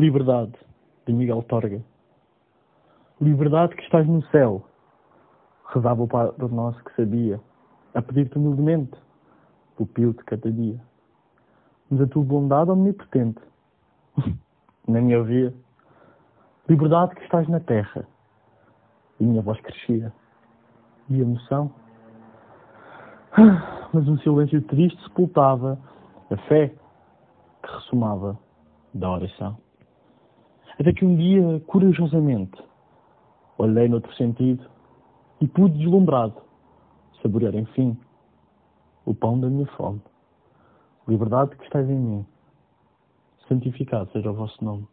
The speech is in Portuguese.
Liberdade, de Miguel Torga. Liberdade que estás no céu, rezava o Padre Nosso que sabia, a pedir-te humildemente, pupilo de cada dia. Mas a tua bondade omnipotente, nem me ouvia. Liberdade que estás na terra, e minha voz crescia. E emoção? Mas um silêncio triste sepultava a fé que ressumava da oração. Até que um dia, corajosamente, olhei noutro sentido e pude, deslumbrado, saborear, enfim, o pão da minha fome. Liberdade que estás em mim. Santificado seja o vosso nome.